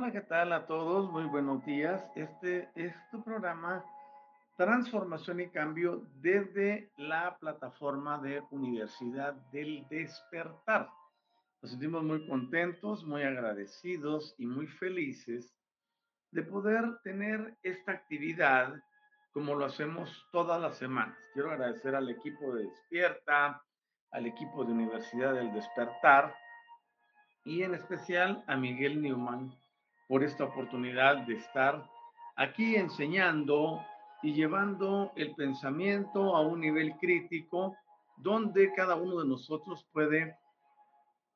Hola, ¿qué tal a todos? Muy buenos días. Este es tu programa Transformación y Cambio desde la plataforma de Universidad del Despertar. Nos sentimos muy contentos, muy agradecidos y muy felices de poder tener esta actividad como lo hacemos todas las semanas. Quiero agradecer al equipo de Despierta, al equipo de Universidad del Despertar y en especial a Miguel Newman por esta oportunidad de estar aquí enseñando y llevando el pensamiento a un nivel crítico donde cada uno de nosotros puede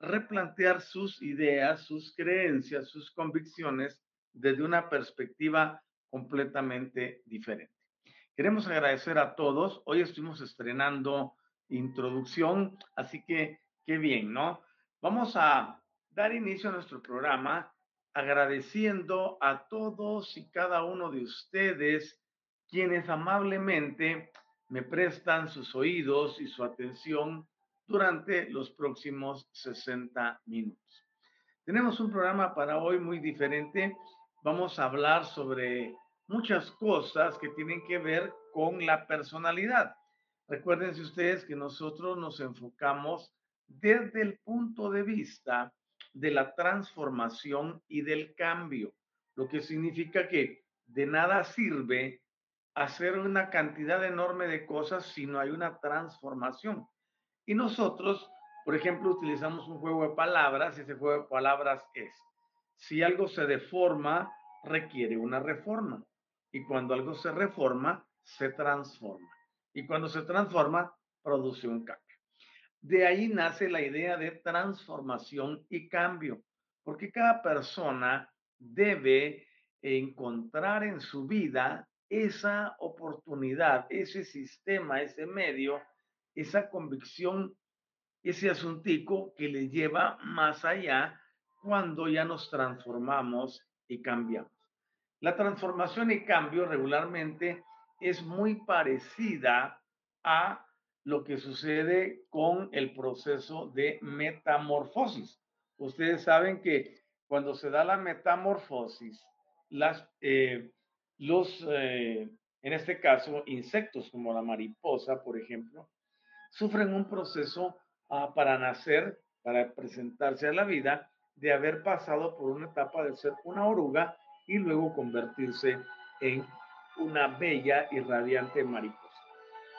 replantear sus ideas, sus creencias, sus convicciones desde una perspectiva completamente diferente. Queremos agradecer a todos. Hoy estuvimos estrenando introducción, así que qué bien, ¿no? Vamos a dar inicio a nuestro programa agradeciendo a todos y cada uno de ustedes quienes amablemente me prestan sus oídos y su atención durante los próximos 60 minutos. Tenemos un programa para hoy muy diferente. Vamos a hablar sobre muchas cosas que tienen que ver con la personalidad. Recuérdense ustedes que nosotros nos enfocamos desde el punto de vista de la transformación y del cambio, lo que significa que de nada sirve hacer una cantidad enorme de cosas si no hay una transformación. Y nosotros, por ejemplo, utilizamos un juego de palabras y ese juego de palabras es, si algo se deforma, requiere una reforma. Y cuando algo se reforma, se transforma. Y cuando se transforma, produce un cambio. De ahí nace la idea de transformación y cambio, porque cada persona debe encontrar en su vida esa oportunidad, ese sistema, ese medio, esa convicción, ese asuntico que le lleva más allá cuando ya nos transformamos y cambiamos. La transformación y cambio regularmente es muy parecida a lo que sucede con el proceso de metamorfosis. Ustedes saben que cuando se da la metamorfosis, las, eh, los, eh, en este caso, insectos como la mariposa, por ejemplo, sufren un proceso ah, para nacer, para presentarse a la vida, de haber pasado por una etapa de ser una oruga y luego convertirse en una bella y radiante mariposa.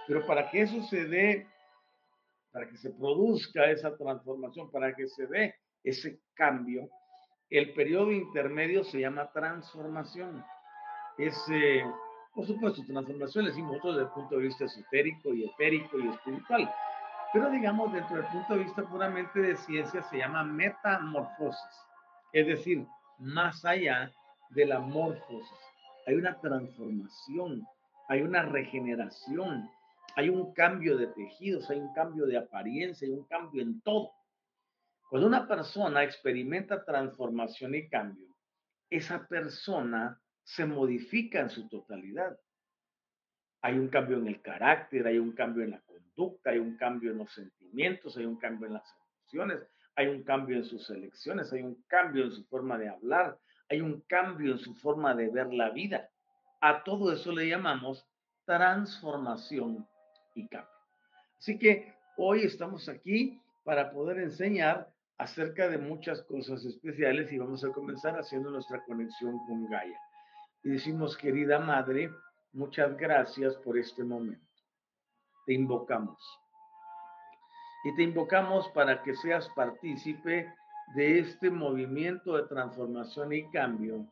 Pero para que eso se dé, para que se produzca esa transformación, para que se dé ese cambio, el periodo intermedio se llama transformación. Es, eh, por supuesto, transformación, decimos nosotros desde el punto de vista esotérico y etérico y espiritual. Pero digamos, dentro del punto de vista puramente de ciencia, se llama metamorfosis. Es decir, más allá de la morfosis. Hay una transformación, hay una regeneración, hay un cambio de tejidos, hay un cambio de apariencia, hay un cambio en todo. Cuando una persona experimenta transformación y cambio, esa persona se modifica en su totalidad. Hay un cambio en el carácter, hay un cambio en la conducta, hay un cambio en los sentimientos, hay un cambio en las emociones, hay un cambio en sus elecciones, hay un cambio en su forma de hablar, hay un cambio en su forma de ver la vida. A todo eso le llamamos transformación y cambio. Así que hoy estamos aquí para poder enseñar acerca de muchas cosas especiales y vamos a comenzar haciendo nuestra conexión con Gaia. Y decimos, querida Madre, muchas gracias por este momento. Te invocamos. Y te invocamos para que seas partícipe de este movimiento de transformación y cambio,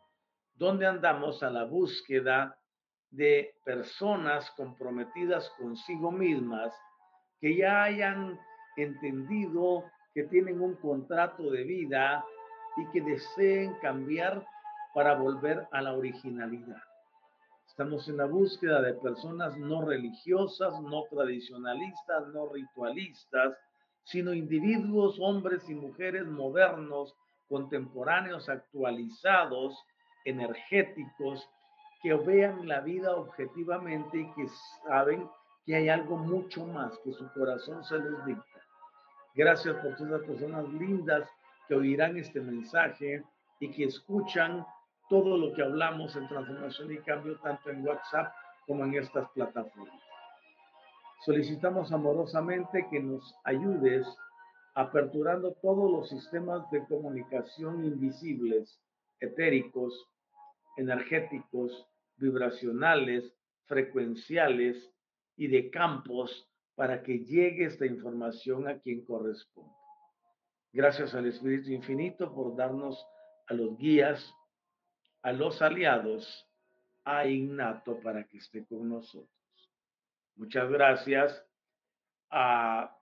donde andamos a la búsqueda de personas comprometidas consigo mismas que ya hayan entendido que tienen un contrato de vida y que deseen cambiar para volver a la originalidad. Estamos en la búsqueda de personas no religiosas, no tradicionalistas, no ritualistas, sino individuos, hombres y mujeres modernos, contemporáneos, actualizados, energéticos, que vean la vida objetivamente y que saben que hay algo mucho más que su corazón se les dicta. Gracias por todas las personas lindas que oirán este mensaje y que escuchan todo lo que hablamos en transformación y cambio, tanto en WhatsApp como en estas plataformas. Solicitamos amorosamente que nos ayudes aperturando todos los sistemas de comunicación invisibles, etéricos, energéticos, vibracionales, frecuenciales y de campos para que llegue esta información a quien corresponde. Gracias al Espíritu Infinito por darnos a los guías, a los aliados, a Innato para que esté con nosotros. Muchas gracias a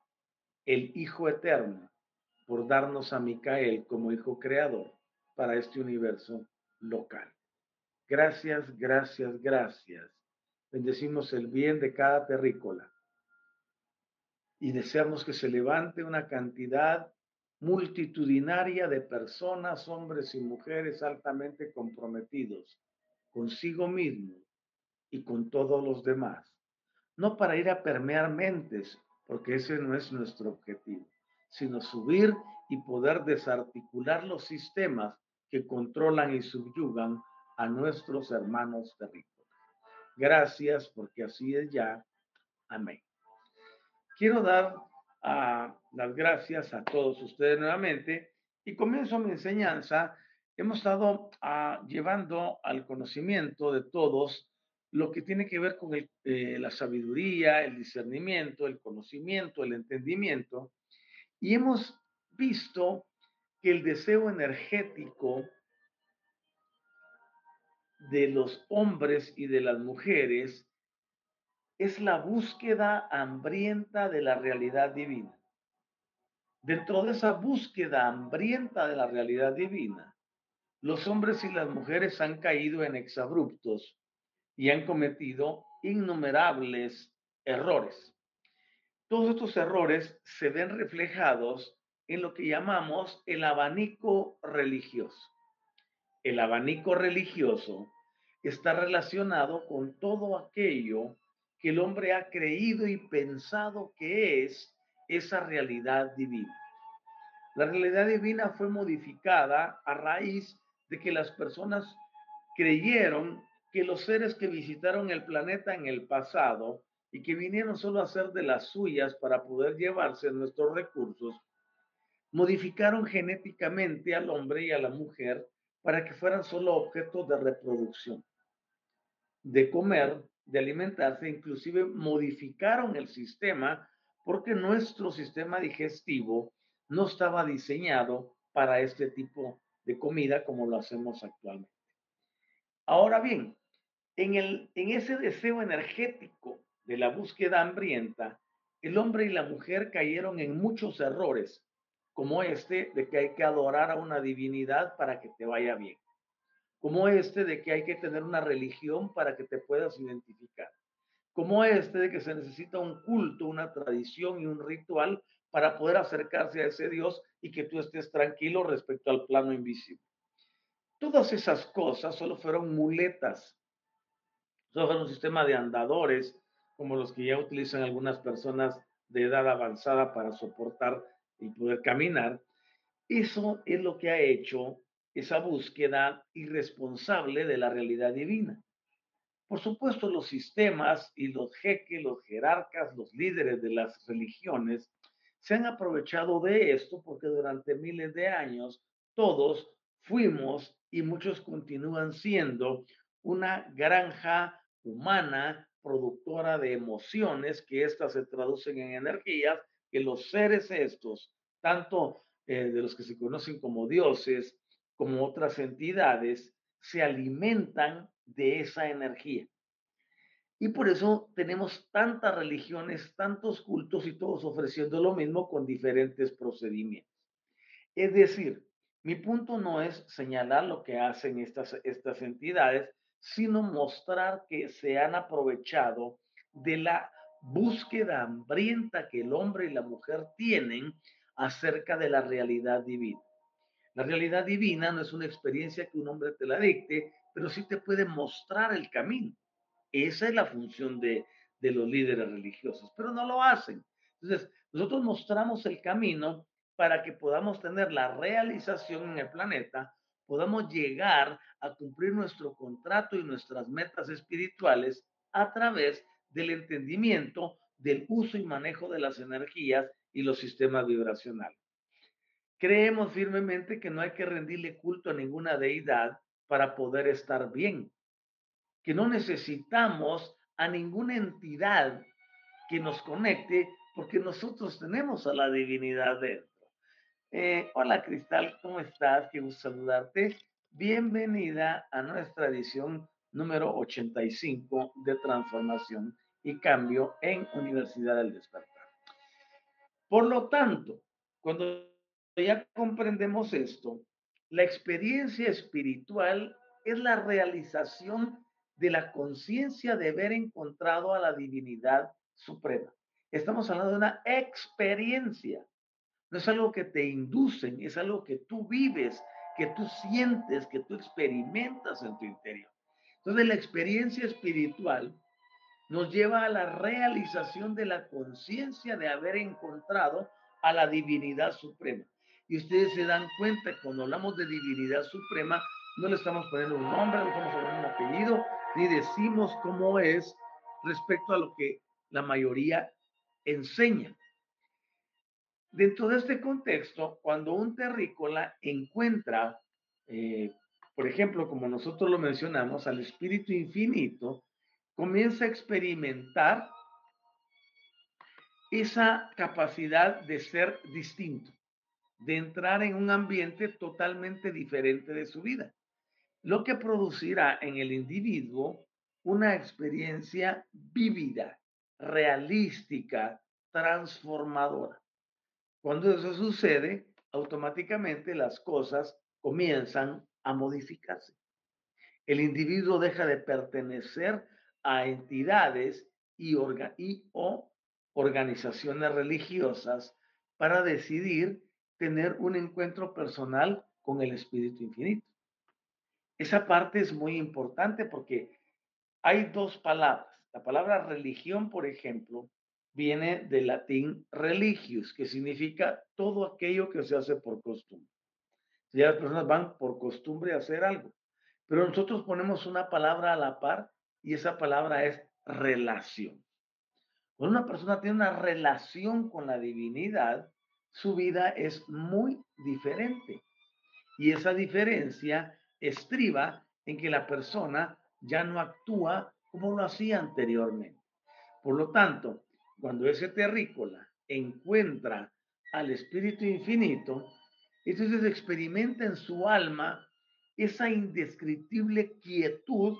el Hijo Eterno por darnos a Micael como Hijo Creador para este universo local. Gracias, gracias, gracias. Bendecimos el bien de cada terrícola y deseamos que se levante una cantidad multitudinaria de personas, hombres y mujeres altamente comprometidos consigo mismo y con todos los demás. No para ir a permear mentes, porque ese no es nuestro objetivo, sino subir y poder desarticular los sistemas que controlan y subyugan a nuestros hermanos terrícolas. Gracias, porque así es ya. Amén. Quiero dar a las gracias a todos ustedes nuevamente y comienzo mi enseñanza. Hemos estado ah, llevando al conocimiento de todos lo que tiene que ver con eh, la sabiduría, el discernimiento, el conocimiento, el entendimiento. Y hemos visto que el deseo energético de los hombres y de las mujeres es la búsqueda hambrienta de la realidad divina. Dentro de esa búsqueda hambrienta de la realidad divina, los hombres y las mujeres han caído en exabruptos y han cometido innumerables errores. Todos estos errores se ven reflejados en lo que llamamos el abanico religioso. El abanico religioso está relacionado con todo aquello que el hombre ha creído y pensado que es esa realidad divina. La realidad divina fue modificada a raíz de que las personas creyeron que los seres que visitaron el planeta en el pasado y que vinieron solo a hacer de las suyas para poder llevarse nuestros recursos, modificaron genéticamente al hombre y a la mujer para que fueran solo objetos de reproducción, de comer, de alimentarse, inclusive modificaron el sistema porque nuestro sistema digestivo no estaba diseñado para este tipo de comida como lo hacemos actualmente. Ahora bien, en, el, en ese deseo energético de la búsqueda hambrienta, el hombre y la mujer cayeron en muchos errores, como este de que hay que adorar a una divinidad para que te vaya bien como este de que hay que tener una religión para que te puedas identificar, como este de que se necesita un culto, una tradición y un ritual para poder acercarse a ese Dios y que tú estés tranquilo respecto al plano invisible. Todas esas cosas solo fueron muletas, solo fueron un sistema de andadores, como los que ya utilizan algunas personas de edad avanzada para soportar y poder caminar. Eso es lo que ha hecho esa búsqueda irresponsable de la realidad divina. Por supuesto, los sistemas y los jeques, los jerarcas, los líderes de las religiones se han aprovechado de esto porque durante miles de años todos fuimos y muchos continúan siendo una granja humana productora de emociones que éstas se traducen en energías que los seres estos, tanto eh, de los que se conocen como dioses como otras entidades, se alimentan de esa energía. Y por eso tenemos tantas religiones, tantos cultos y todos ofreciendo lo mismo con diferentes procedimientos. Es decir, mi punto no es señalar lo que hacen estas, estas entidades, sino mostrar que se han aprovechado de la búsqueda hambrienta que el hombre y la mujer tienen acerca de la realidad divina. La realidad divina no es una experiencia que un hombre te la dicte, pero sí te puede mostrar el camino. Esa es la función de, de los líderes religiosos, pero no lo hacen. Entonces, nosotros mostramos el camino para que podamos tener la realización en el planeta, podamos llegar a cumplir nuestro contrato y nuestras metas espirituales a través del entendimiento del uso y manejo de las energías y los sistemas vibracionales. Creemos firmemente que no hay que rendirle culto a ninguna deidad para poder estar bien, que no necesitamos a ninguna entidad que nos conecte porque nosotros tenemos a la divinidad dentro. Eh, hola Cristal, ¿cómo estás? Qué saludarte. Bienvenida a nuestra edición número 85 de Transformación y Cambio en Universidad del Despertar. Por lo tanto, cuando ya comprendemos esto, la experiencia espiritual es la realización de la conciencia de haber encontrado a la divinidad suprema. Estamos hablando de una experiencia. No es algo que te inducen, es algo que tú vives, que tú sientes, que tú experimentas en tu interior. Entonces la experiencia espiritual nos lleva a la realización de la conciencia de haber encontrado a la divinidad suprema. Y ustedes se dan cuenta, cuando hablamos de divinidad suprema, no le estamos poniendo un nombre, no estamos poniendo un apellido, ni decimos cómo es respecto a lo que la mayoría enseña. Dentro de este contexto, cuando un terrícola encuentra, eh, por ejemplo, como nosotros lo mencionamos, al espíritu infinito, comienza a experimentar esa capacidad de ser distinto, de entrar en un ambiente totalmente diferente de su vida lo que producirá en el individuo una experiencia vívida, realística, transformadora. Cuando eso sucede, automáticamente las cosas comienzan a modificarse. El individuo deja de pertenecer a entidades y, o organizaciones religiosas para decidir tener un encuentro personal con el Espíritu Infinito. Esa parte es muy importante porque hay dos palabras. La palabra religión, por ejemplo, viene del latín religius, que significa todo aquello que se hace por costumbre. Ya las personas van por costumbre a hacer algo, pero nosotros ponemos una palabra a la par y esa palabra es relación. Cuando una persona tiene una relación con la divinidad, su vida es muy diferente. Y esa diferencia estriba en que la persona ya no actúa como lo hacía anteriormente. Por lo tanto, cuando ese terrícola encuentra al Espíritu Infinito, entonces experimenta en su alma esa indescriptible quietud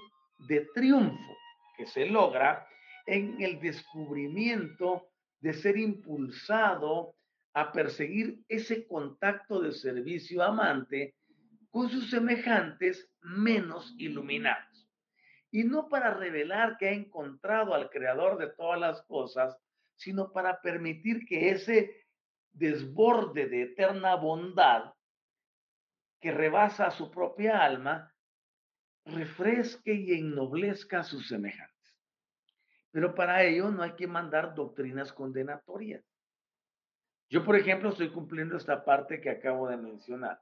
de triunfo que se logra en el descubrimiento de ser impulsado a perseguir ese contacto de servicio amante con sus semejantes menos iluminados. Y no para revelar que ha encontrado al creador de todas las cosas, sino para permitir que ese desborde de eterna bondad que rebasa su propia alma, refresque y ennoblezca a sus semejantes. Pero para ello no hay que mandar doctrinas condenatorias. Yo, por ejemplo, estoy cumpliendo esta parte que acabo de mencionar.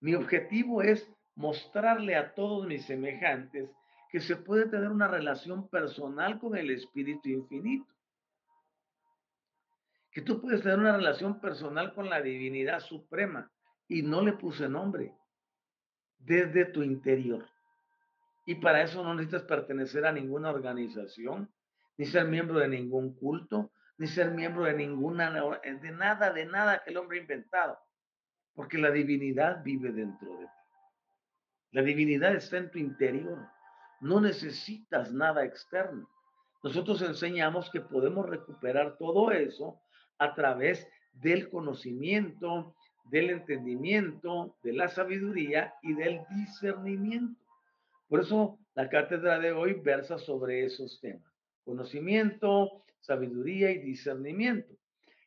Mi objetivo es mostrarle a todos mis semejantes que se puede tener una relación personal con el Espíritu Infinito. Que tú puedes tener una relación personal con la divinidad suprema y no le puse nombre desde tu interior. Y para eso no necesitas pertenecer a ninguna organización, ni ser miembro de ningún culto, ni ser miembro de ninguna, de nada, de nada que el hombre ha inventado porque la divinidad vive dentro de ti. La divinidad está en tu interior. No necesitas nada externo. Nosotros enseñamos que podemos recuperar todo eso a través del conocimiento, del entendimiento, de la sabiduría y del discernimiento. Por eso la cátedra de hoy versa sobre esos temas. Conocimiento, sabiduría y discernimiento.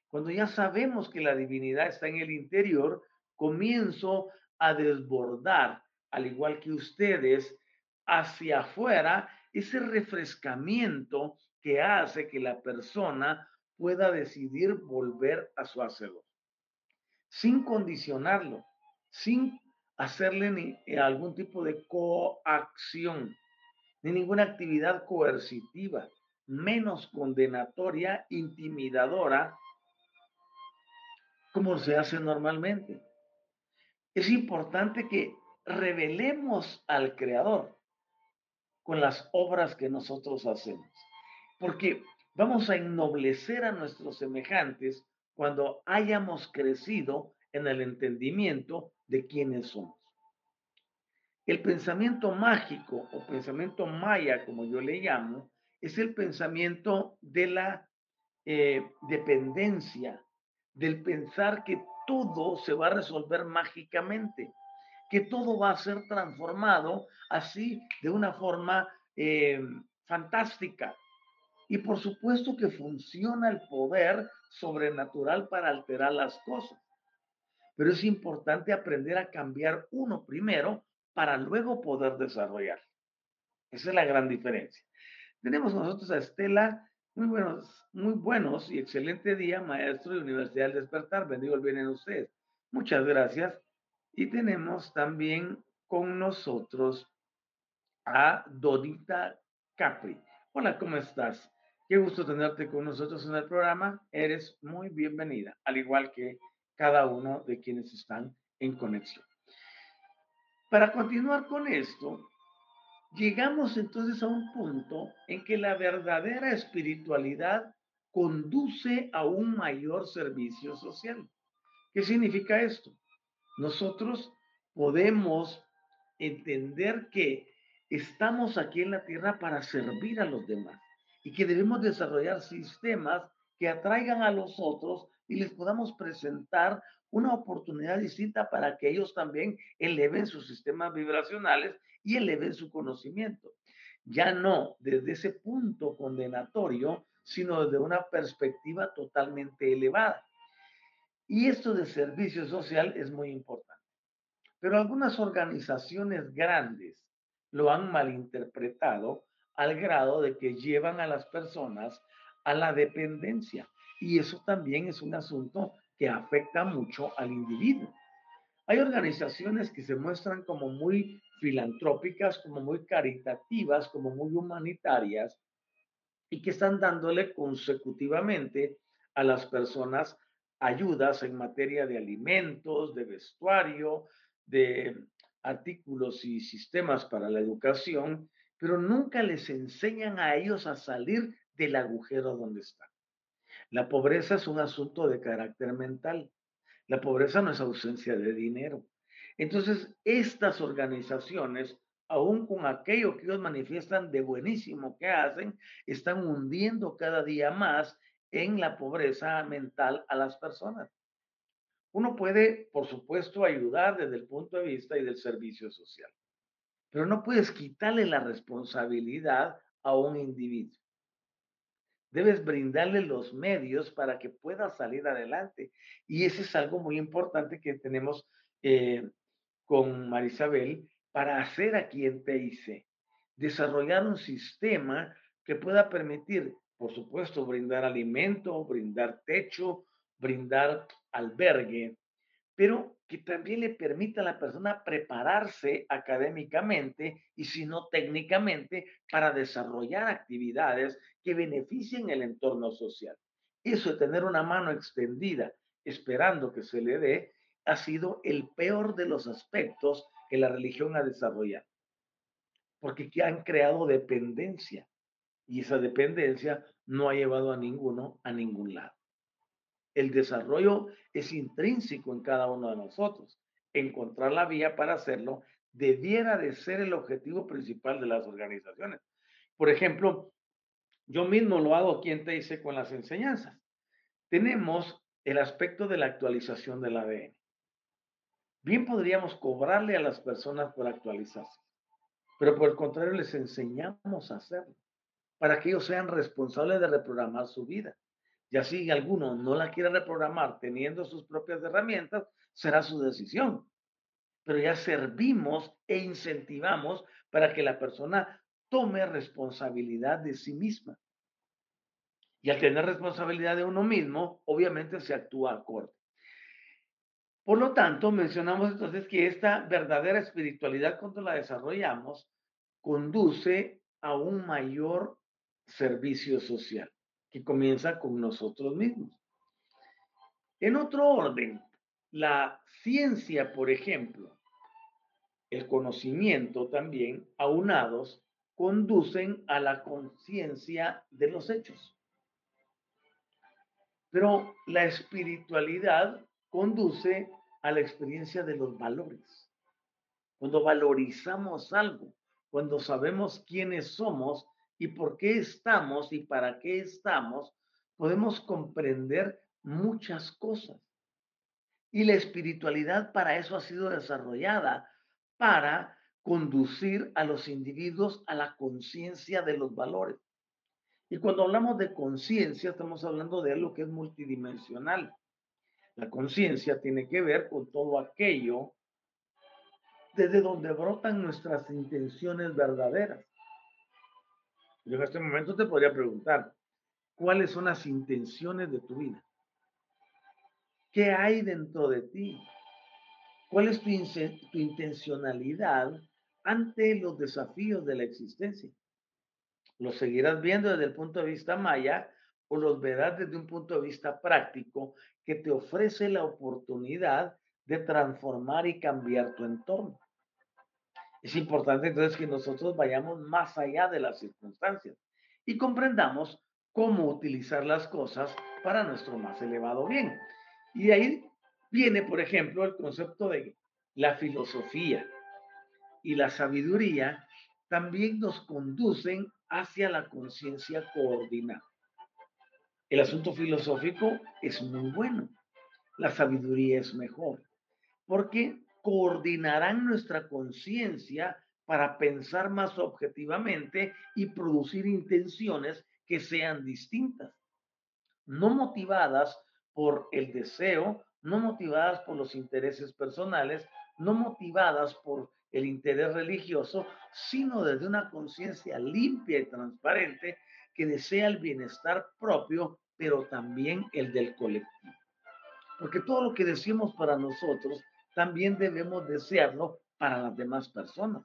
Cuando ya sabemos que la divinidad está en el interior, comienzo a desbordar, al igual que ustedes, hacia afuera ese refrescamiento que hace que la persona pueda decidir volver a su hacedor, sin condicionarlo, sin hacerle ni eh, algún tipo de coacción, ni ninguna actividad coercitiva, menos condenatoria, intimidadora, como se hace normalmente. Es importante que revelemos al Creador con las obras que nosotros hacemos, porque vamos a ennoblecer a nuestros semejantes cuando hayamos crecido en el entendimiento de quiénes somos. El pensamiento mágico o pensamiento maya, como yo le llamo, es el pensamiento de la eh, dependencia, del pensar que todo se va a resolver mágicamente, que todo va a ser transformado así de una forma eh, fantástica. Y por supuesto que funciona el poder sobrenatural para alterar las cosas. Pero es importante aprender a cambiar uno primero para luego poder desarrollar. Esa es la gran diferencia. Tenemos nosotros a Estela. Muy buenos, muy buenos y excelente día, maestro de Universidad del Despertar. Bendigo el bien en ustedes. Muchas gracias. Y tenemos también con nosotros a Dodita Capri. Hola, ¿cómo estás? Qué gusto tenerte con nosotros en el programa. Eres muy bienvenida, al igual que cada uno de quienes están en conexión. Para continuar con esto, llegamos entonces a un punto en que la verdadera espiritualidad conduce a un mayor servicio social. ¿Qué significa esto? Nosotros podemos entender que estamos aquí en la tierra para servir a los demás y que debemos desarrollar sistemas que atraigan a los otros y les podamos presentar una oportunidad distinta para que ellos también eleven sus sistemas vibracionales y eleven su conocimiento. Ya no desde ese punto condenatorio, sino desde una perspectiva totalmente elevada. Y esto de servicio social es muy importante. Pero algunas organizaciones grandes lo han malinterpretado al grado de que llevan a las personas a la dependencia. Y eso también es un asunto que afecta mucho al individuo. Hay organizaciones que se muestran como muy filantrópicas, como muy caritativas, como muy humanitarias y que están dándole consecutivamente a las personas ayudas en materia de alimentos, de vestuario, de artículos y sistemas para la educación, pero nunca les enseñan a ellos a salir del agujero donde están. La pobreza es un asunto de carácter mental. La pobreza no es ausencia de dinero. Entonces, estas organizaciones, aún con aquello que ellos manifiestan de buenísimo que hacen, están hundiendo cada día más en la pobreza mental a las personas. Uno puede, por supuesto, ayudar desde el punto de vista y del servicio social, pero no puedes quitarle la responsabilidad a un individuo. Debes brindarle los medios para que pueda salir adelante. Y eso es algo muy importante que tenemos eh, con Marisabel para hacer aquí en TIC. Desarrollar un sistema que pueda permitir, por supuesto, brindar alimento, brindar techo, brindar albergue, pero que también le permita a la persona prepararse académicamente y si no técnicamente para desarrollar actividades que beneficien el entorno social. Eso de tener una mano extendida esperando que se le dé ha sido el peor de los aspectos que la religión ha desarrollado, porque han creado dependencia y esa dependencia no ha llevado a ninguno a ningún lado. El desarrollo es intrínseco en cada uno de nosotros. Encontrar la vía para hacerlo debiera de ser el objetivo principal de las organizaciones. Por ejemplo, yo mismo lo hago aquí en TIC con las enseñanzas. Tenemos el aspecto de la actualización del ADN. Bien podríamos cobrarle a las personas por actualizarse, pero por el contrario les enseñamos a hacerlo, para que ellos sean responsables de reprogramar su vida. Y así alguno no la quiere reprogramar teniendo sus propias herramientas, será su decisión. Pero ya servimos e incentivamos para que la persona tome responsabilidad de sí misma. Y al tener responsabilidad de uno mismo, obviamente se actúa acorde. Por lo tanto, mencionamos entonces que esta verdadera espiritualidad, cuando la desarrollamos, conduce a un mayor servicio social comienza con nosotros mismos. En otro orden, la ciencia, por ejemplo, el conocimiento también, aunados, conducen a la conciencia de los hechos. Pero la espiritualidad conduce a la experiencia de los valores. Cuando valorizamos algo, cuando sabemos quiénes somos y por qué estamos y para qué estamos, podemos comprender muchas cosas. Y la espiritualidad para eso ha sido desarrollada, para conducir a los individuos a la conciencia de los valores. Y cuando hablamos de conciencia, estamos hablando de algo que es multidimensional. La conciencia tiene que ver con todo aquello desde donde brotan nuestras intenciones verdaderas. Yo en este momento te podría preguntar, ¿cuáles son las intenciones de tu vida? ¿Qué hay dentro de ti? ¿Cuál es tu, tu intencionalidad ante los desafíos de la existencia? ¿Los seguirás viendo desde el punto de vista maya o los verás desde un punto de vista práctico que te ofrece la oportunidad de transformar y cambiar tu entorno? Es importante entonces que nosotros vayamos más allá de las circunstancias y comprendamos cómo utilizar las cosas para nuestro más elevado bien. Y de ahí viene, por ejemplo, el concepto de la filosofía y la sabiduría también nos conducen hacia la conciencia coordinada. El asunto filosófico es muy bueno, la sabiduría es mejor, porque coordinarán nuestra conciencia para pensar más objetivamente y producir intenciones que sean distintas, no motivadas por el deseo, no motivadas por los intereses personales, no motivadas por el interés religioso, sino desde una conciencia limpia y transparente que desea el bienestar propio, pero también el del colectivo. Porque todo lo que decimos para nosotros, también debemos desearlo para las demás personas.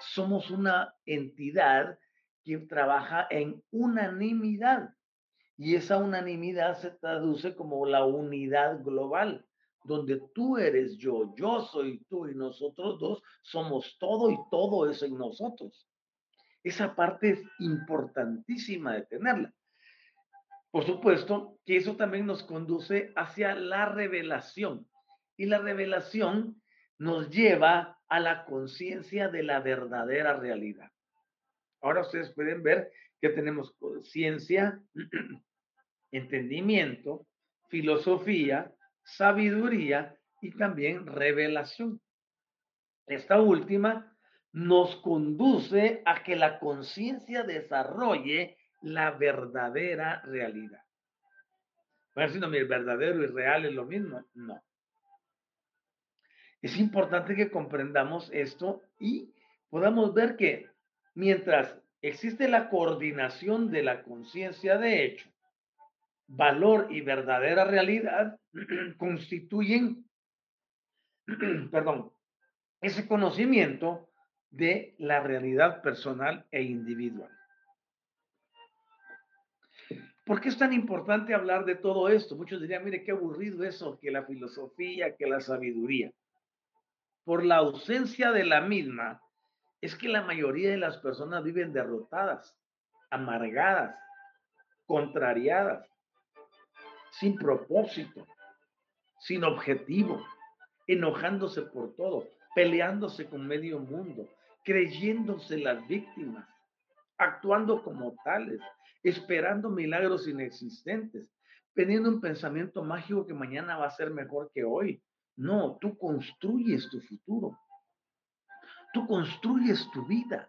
Somos una entidad que trabaja en unanimidad. Y esa unanimidad se traduce como la unidad global, donde tú eres yo, yo soy tú y nosotros dos somos todo y todo es en nosotros. Esa parte es importantísima de tenerla. Por supuesto que eso también nos conduce hacia la revelación. Y la revelación nos lleva a la conciencia de la verdadera realidad. Ahora ustedes pueden ver que tenemos conciencia, entendimiento, filosofía, sabiduría y también revelación. Esta última nos conduce a que la conciencia desarrolle la verdadera realidad. ver si no, el verdadero y real es lo mismo. No. Es importante que comprendamos esto y podamos ver que mientras existe la coordinación de la conciencia de hecho, valor y verdadera realidad constituyen, perdón, ese conocimiento de la realidad personal e individual. ¿Por qué es tan importante hablar de todo esto? Muchos dirían, mire, qué aburrido eso, que la filosofía, que la sabiduría. Por la ausencia de la misma, es que la mayoría de las personas viven derrotadas, amargadas, contrariadas, sin propósito, sin objetivo, enojándose por todo, peleándose con medio mundo, creyéndose las víctimas, actuando como tales, esperando milagros inexistentes, teniendo un pensamiento mágico que mañana va a ser mejor que hoy. No, tú construyes tu futuro. Tú construyes tu vida.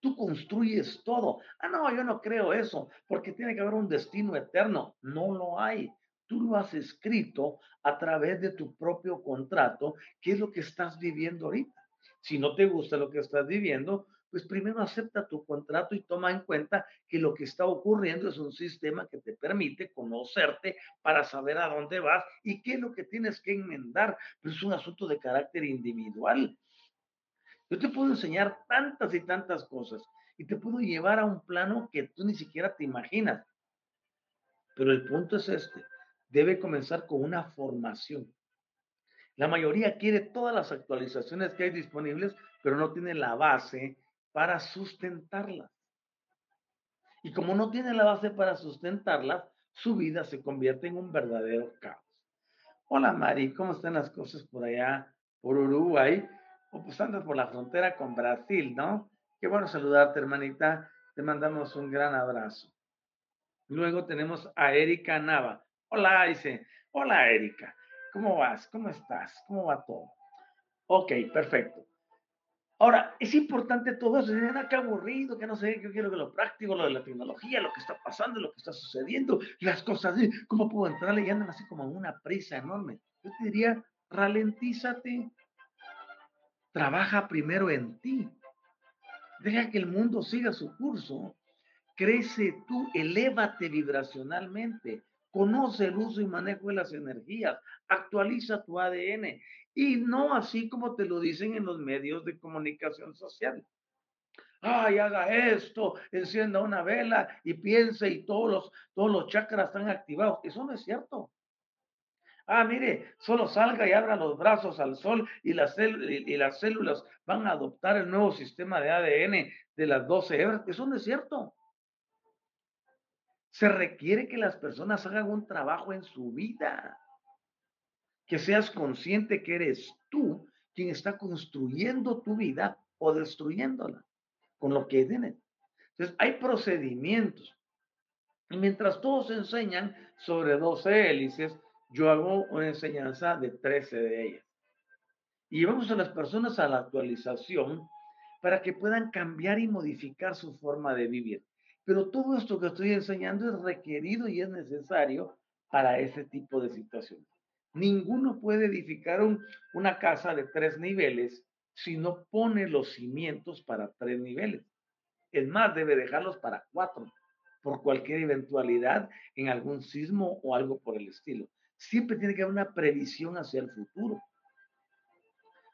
Tú construyes todo. Ah, no, yo no creo eso, porque tiene que haber un destino eterno. No lo hay. Tú lo has escrito a través de tu propio contrato, que es lo que estás viviendo ahorita. Si no te gusta lo que estás viviendo, pues primero acepta tu contrato y toma en cuenta que lo que está ocurriendo es un sistema que te permite conocerte para saber a dónde vas y qué es lo que tienes que enmendar. Pero es un asunto de carácter individual. Yo te puedo enseñar tantas y tantas cosas y te puedo llevar a un plano que tú ni siquiera te imaginas. Pero el punto es este, debe comenzar con una formación. La mayoría quiere todas las actualizaciones que hay disponibles, pero no tiene la base para sustentarlas. Y como no tiene la base para sustentarlas, su vida se convierte en un verdadero caos. Hola Mari, ¿cómo están las cosas por allá, por Uruguay? O pues andas por la frontera con Brasil, ¿no? Qué bueno saludarte, hermanita. Te mandamos un gran abrazo. Luego tenemos a Erika Nava. Hola, dice. Hola, Erika. ¿Cómo vas? ¿Cómo estás? ¿Cómo va todo? Ok, perfecto. Ahora, es importante todo eso. Dicen, qué aburrido, que no sé, yo quiero que lo práctico, lo de la tecnología, lo que está pasando, lo que está sucediendo, las cosas, ¿cómo puedo entrarle? Y andan así como una prisa enorme. Yo te diría, ralentízate. Trabaja primero en ti. Deja que el mundo siga su curso crece tú, elévate vibracionalmente, conoce el uso y manejo de las energías, actualiza tu ADN y no así como te lo dicen en los medios de comunicación social. Ay, haga esto, encienda una vela y piense y todos los, todos los chakras están activados. Eso no es cierto. Ah, mire, solo salga y abra los brazos al sol y las, y las células van a adoptar el nuevo sistema de ADN de las 12 hebras. Eso no es cierto. Se requiere que las personas hagan un trabajo en su vida, que seas consciente que eres tú quien está construyendo tu vida o destruyéndola con lo que tienen. Entonces, hay procedimientos. Y mientras todos enseñan sobre 12 hélices, yo hago una enseñanza de 13 de ellas. Y llevamos a las personas a la actualización para que puedan cambiar y modificar su forma de vivir. Pero todo esto que estoy enseñando es requerido y es necesario para ese tipo de situaciones. Ninguno puede edificar una casa de tres niveles si no pone los cimientos para tres niveles. Es más, debe dejarlos para cuatro, por cualquier eventualidad en algún sismo o algo por el estilo. Siempre tiene que haber una previsión hacia el futuro.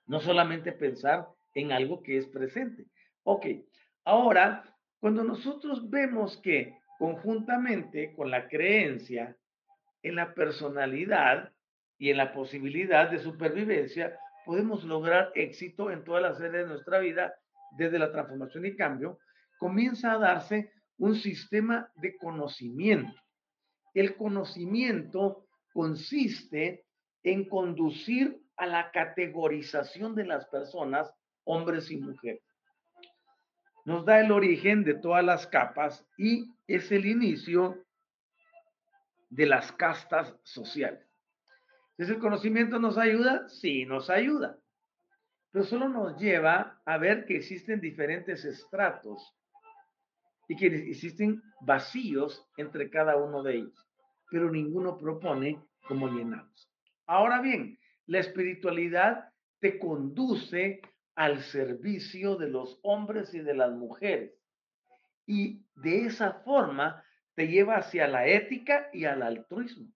No solamente pensar en algo que es presente. Ok, ahora cuando nosotros vemos que conjuntamente con la creencia en la personalidad y en la posibilidad de supervivencia, podemos lograr éxito en todas las áreas de nuestra vida, desde la transformación y cambio, comienza a darse un sistema de conocimiento. El conocimiento consiste en conducir a la categorización de las personas, hombres y mujeres nos da el origen de todas las capas y es el inicio de las castas sociales. ¿Es conocimiento nos ayuda? Sí, nos ayuda. Pero solo nos lleva a ver que existen diferentes estratos y que existen vacíos entre cada uno de ellos, pero ninguno propone cómo llenarlos. Ahora bien, la espiritualidad te conduce al servicio de los hombres y de las mujeres. Y de esa forma te lleva hacia la ética y al altruismo.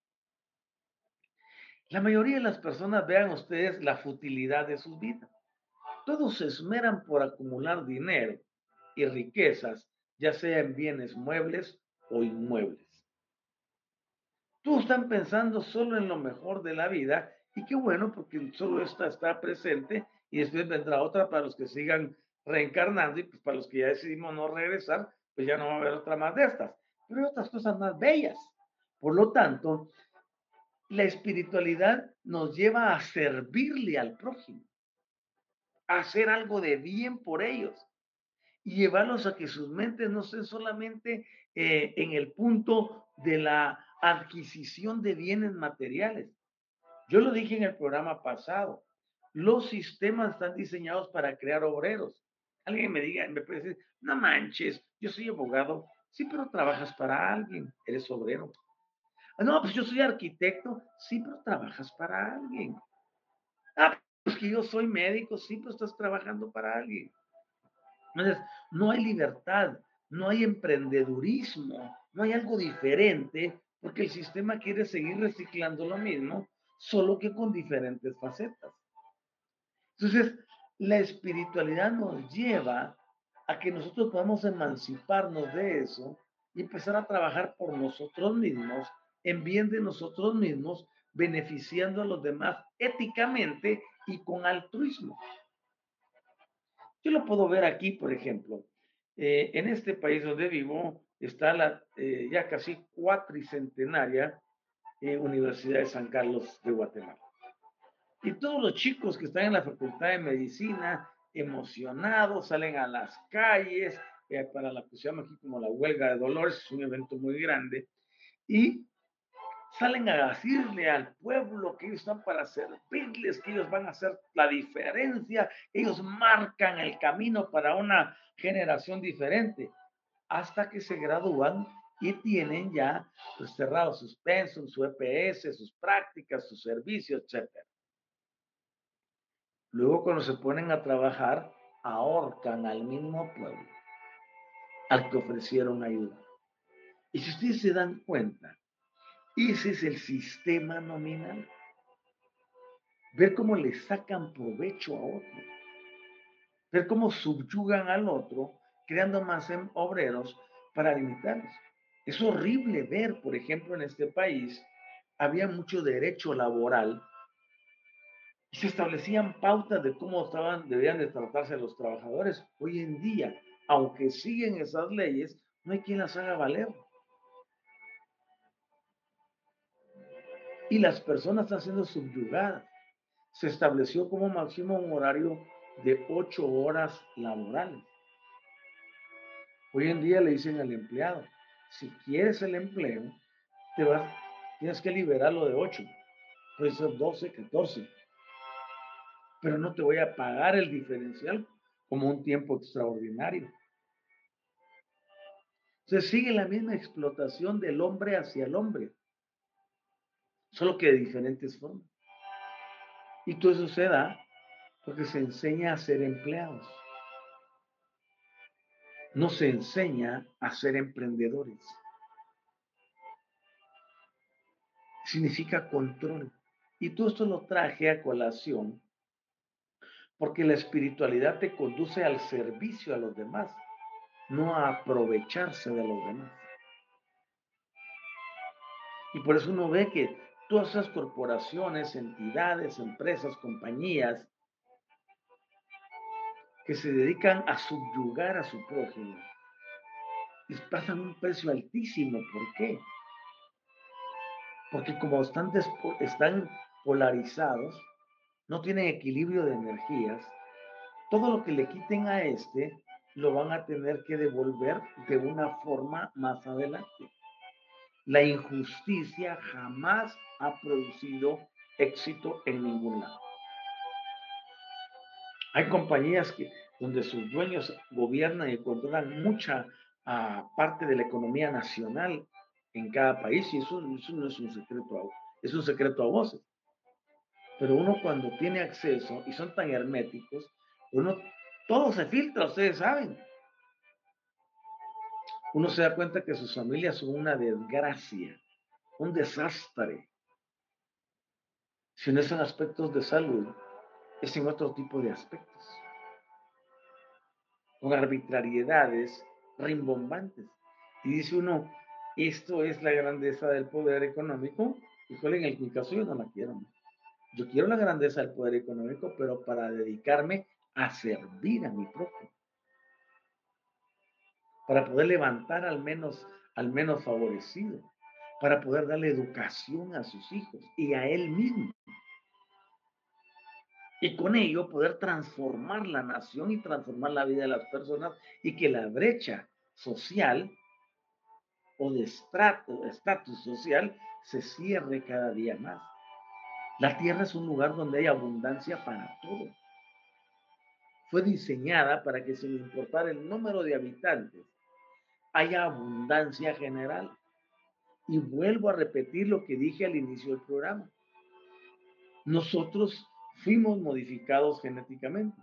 La mayoría de las personas vean ustedes la futilidad de sus vidas. Todos se esmeran por acumular dinero y riquezas, ya sea en bienes muebles o inmuebles. Todos están pensando solo en lo mejor de la vida y qué bueno porque solo esta está presente y después vendrá otra para los que sigan reencarnando y pues para los que ya decidimos no regresar, pues ya no va a haber otra más de estas. Pero hay otras cosas más bellas. Por lo tanto, la espiritualidad nos lleva a servirle al prójimo, a hacer algo de bien por ellos y llevarlos a que sus mentes no estén solamente eh, en el punto de la adquisición de bienes materiales. Yo lo dije en el programa pasado, los sistemas están diseñados para crear obreros. Alguien me diga, me puede decir, no manches, yo soy abogado. Sí, pero trabajas para alguien, eres obrero. No, pues yo soy arquitecto. Sí, pero trabajas para alguien. Ah, pues que yo soy médico. Sí, pero estás trabajando para alguien. Entonces, no hay libertad, no hay emprendedurismo, no hay algo diferente, porque el sistema quiere seguir reciclando lo mismo, solo que con diferentes facetas. Entonces, la espiritualidad nos lleva a que nosotros podamos emanciparnos de eso y empezar a trabajar por nosotros mismos, en bien de nosotros mismos, beneficiando a los demás éticamente y con altruismo. Yo lo puedo ver aquí, por ejemplo, eh, en este país donde vivo está la eh, ya casi cuatricentenaria eh, Universidad de San Carlos de Guatemala. Y todos los chicos que están en la Facultad de Medicina, emocionados, salen a las calles para la que se llama aquí como la huelga de Dolores, es un evento muy grande, y salen a decirle al pueblo que ellos están para servirles, que ellos van a hacer la diferencia, ellos marcan el camino para una generación diferente, hasta que se gradúan y tienen ya pues, cerrados sus pensos, su EPS, sus prácticas, sus servicios, etc. Luego cuando se ponen a trabajar, ahorcan al mismo pueblo al que ofrecieron ayuda. Y si ustedes se dan cuenta, ese es el sistema nominal. Ver cómo le sacan provecho a otro. Ver cómo subyugan al otro, creando más obreros para limitarlos. Es horrible ver, por ejemplo, en este país, había mucho derecho laboral y se establecían pautas de cómo debían de tratarse los trabajadores. Hoy en día, aunque siguen esas leyes, no hay quien las haga valer. Y las personas están siendo subyugadas. Se estableció como máximo un horario de ocho horas laborales. Hoy en día le dicen al empleado, si quieres el empleo, te vas, tienes que liberarlo de ocho. Puede ser 12, 14 pero no te voy a pagar el diferencial como un tiempo extraordinario. Se sigue la misma explotación del hombre hacia el hombre, solo que de diferentes formas. Y todo eso se da porque se enseña a ser empleados. No se enseña a ser emprendedores. Significa control. Y todo esto lo traje a colación porque la espiritualidad te conduce al servicio a los demás, no a aprovecharse de los demás. Y por eso uno ve que todas esas corporaciones, entidades, empresas, compañías, que se dedican a subyugar a su prójimo, les pasan un precio altísimo. ¿Por qué? Porque como están, están polarizados, no tienen equilibrio de energías, todo lo que le quiten a este lo van a tener que devolver de una forma más adelante. La injusticia jamás ha producido éxito en ningún lado. Hay compañías que, donde sus dueños gobiernan y controlan mucha ah, parte de la economía nacional en cada país y eso, eso no es un secreto, es un secreto a voces. Pero uno cuando tiene acceso y son tan herméticos, uno, todo se filtra, ustedes saben. Uno se da cuenta que sus familias son una desgracia, un desastre. Si no es en aspectos de salud, es en otro tipo de aspectos. Con arbitrariedades rimbombantes. Y dice uno, esto es la grandeza del poder económico. Híjole, en el, mi caso yo no la quiero. Yo quiero la grandeza del poder económico, pero para dedicarme a servir a mi propio. Para poder levantar al menos, al menos favorecido. Para poder darle educación a sus hijos y a él mismo. Y con ello poder transformar la nación y transformar la vida de las personas y que la brecha social o de estatus social se cierre cada día más. La tierra es un lugar donde hay abundancia para todo. Fue diseñada para que sin importar el número de habitantes, haya abundancia general. Y vuelvo a repetir lo que dije al inicio del programa. Nosotros fuimos modificados genéticamente.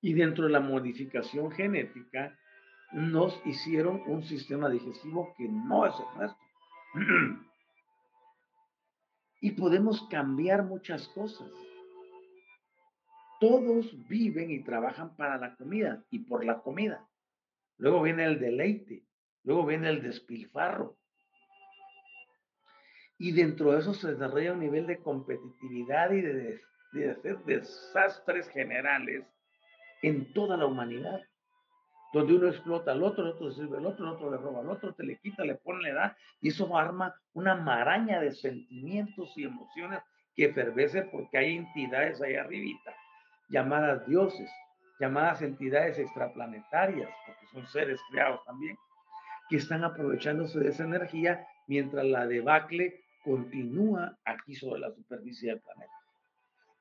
Y dentro de la modificación genética, nos hicieron un sistema digestivo que no es el nuestro. y podemos cambiar muchas cosas. Todos viven y trabajan para la comida y por la comida. Luego viene el deleite, luego viene el despilfarro. Y dentro de eso se desarrolla un nivel de competitividad y de, de hacer desastres generales en toda la humanidad donde uno explota al otro, el otro sirve al otro, el otro le roba al otro, te le quita, le pone, le da, y eso arma una maraña de sentimientos y emociones que efervece porque hay entidades ahí arribita, llamadas dioses, llamadas entidades extraplanetarias, porque son seres creados también, que están aprovechándose de esa energía mientras la debacle continúa aquí sobre la superficie del planeta.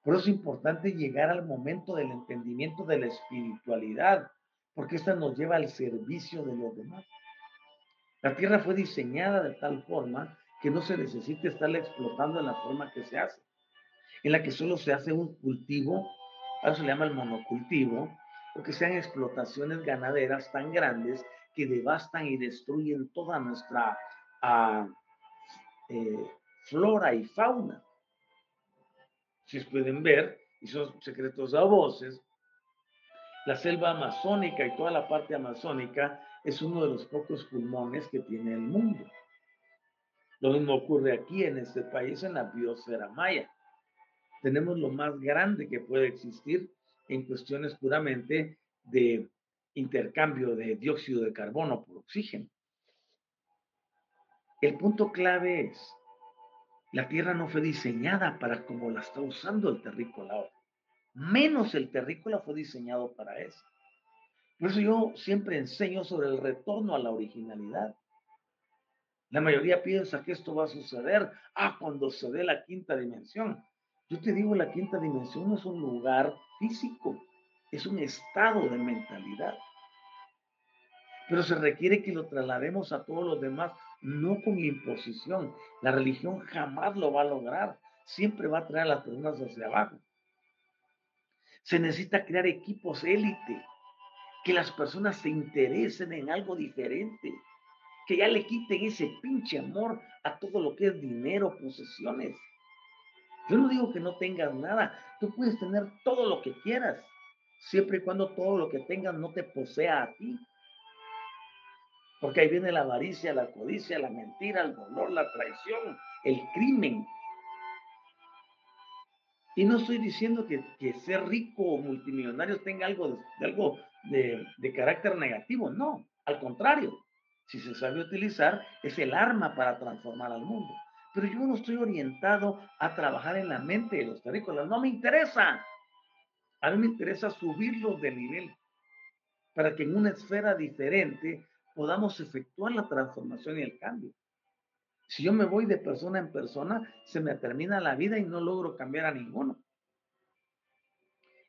Por eso es importante llegar al momento del entendimiento de la espiritualidad, porque esta nos lleva al servicio de los demás. La tierra fue diseñada de tal forma que no se necesita estarla explotando en la forma que se hace, en la que solo se hace un cultivo, ahora se le llama el monocultivo, porque sean explotaciones ganaderas tan grandes que devastan y destruyen toda nuestra ah, eh, flora y fauna. Si pueden ver, y son secretos a voces, la selva amazónica y toda la parte amazónica es uno de los pocos pulmones que tiene el mundo. Lo mismo ocurre aquí en este país, en la biosfera maya. Tenemos lo más grande que puede existir en cuestiones puramente de intercambio de dióxido de carbono por oxígeno. El punto clave es, la Tierra no fue diseñada para como la está usando el terrícola ahora menos el terrícola fue diseñado para eso. Por eso yo siempre enseño sobre el retorno a la originalidad. La mayoría piensa que esto va a suceder, ah, cuando se dé la quinta dimensión. Yo te digo, la quinta dimensión no es un lugar físico, es un estado de mentalidad. Pero se requiere que lo traslademos a todos los demás, no con imposición. La religión jamás lo va a lograr, siempre va a traer a las personas hacia abajo. Se necesita crear equipos élite, que las personas se interesen en algo diferente, que ya le quiten ese pinche amor a todo lo que es dinero, posesiones. Yo no digo que no tengas nada, tú puedes tener todo lo que quieras, siempre y cuando todo lo que tengas no te posea a ti. Porque ahí viene la avaricia, la codicia, la mentira, el dolor, la traición, el crimen, y no estoy diciendo que, ser rico o multimillonario tenga algo, de, algo de, de carácter negativo, no, al contrario, si se sabe utilizar, es el arma para transformar al mundo. Pero yo no estoy orientado a trabajar en la mente de los terrícolas, no me interesa. A mí me interesa subirlos de nivel para que en una esfera diferente podamos efectuar la transformación y el cambio. Si yo me voy de persona en persona, se me termina la vida y no logro cambiar a ninguno.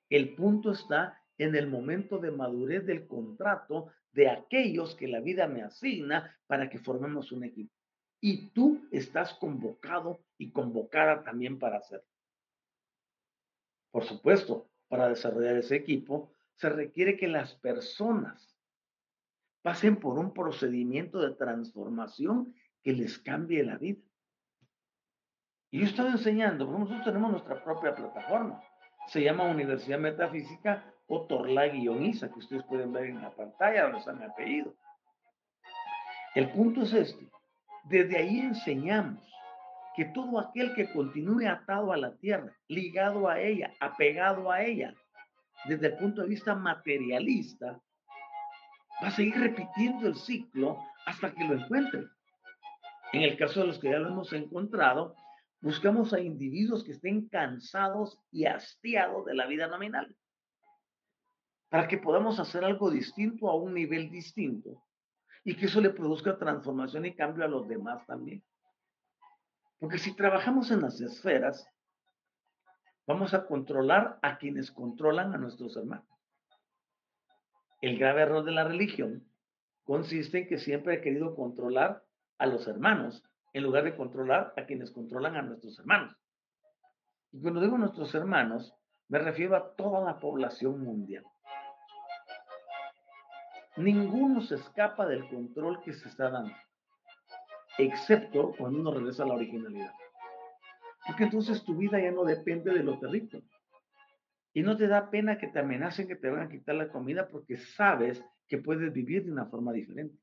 El punto está en el momento de madurez del contrato de aquellos que la vida me asigna para que formemos un equipo. Y tú estás convocado y convocada también para hacerlo. Por supuesto, para desarrollar ese equipo se requiere que las personas pasen por un procedimiento de transformación que les cambie la vida. Y yo estaba enseñando, porque nosotros tenemos nuestra propia plataforma. Se llama Universidad Metafísica o Torla-Isa, que ustedes pueden ver en la pantalla donde está mi apellido. El punto es este. Desde ahí enseñamos que todo aquel que continúe atado a la tierra, ligado a ella, apegado a ella, desde el punto de vista materialista, va a seguir repitiendo el ciclo hasta que lo encuentre. En el caso de los que ya lo hemos encontrado, buscamos a individuos que estén cansados y hastiados de la vida nominal, para que podamos hacer algo distinto a un nivel distinto y que eso le produzca transformación y cambio a los demás también. Porque si trabajamos en las esferas, vamos a controlar a quienes controlan a nuestros hermanos. El grave error de la religión consiste en que siempre ha querido controlar a los hermanos en lugar de controlar a quienes controlan a nuestros hermanos. Y cuando digo nuestros hermanos, me refiero a toda la población mundial. Ninguno se escapa del control que se está dando, excepto cuando uno regresa a la originalidad. Porque entonces tu vida ya no depende de lo terrible. Y no te da pena que te amenacen que te van a quitar la comida porque sabes que puedes vivir de una forma diferente.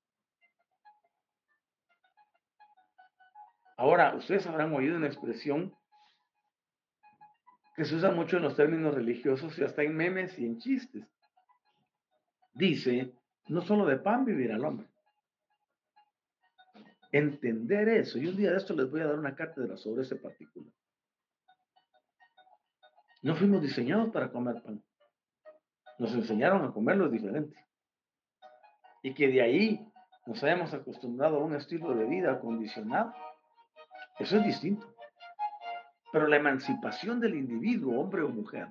Ahora, ustedes habrán oído una expresión que se usa mucho en los términos religiosos y hasta en memes y en chistes. Dice, no solo de pan vivirá el hombre. Entender eso, y un día de esto les voy a dar una cátedra sobre ese particular. No fuimos diseñados para comer pan. Nos enseñaron a comerlo diferente. Y que de ahí nos hayamos acostumbrado a un estilo de vida acondicionado eso es distinto. Pero la emancipación del individuo, hombre o mujer,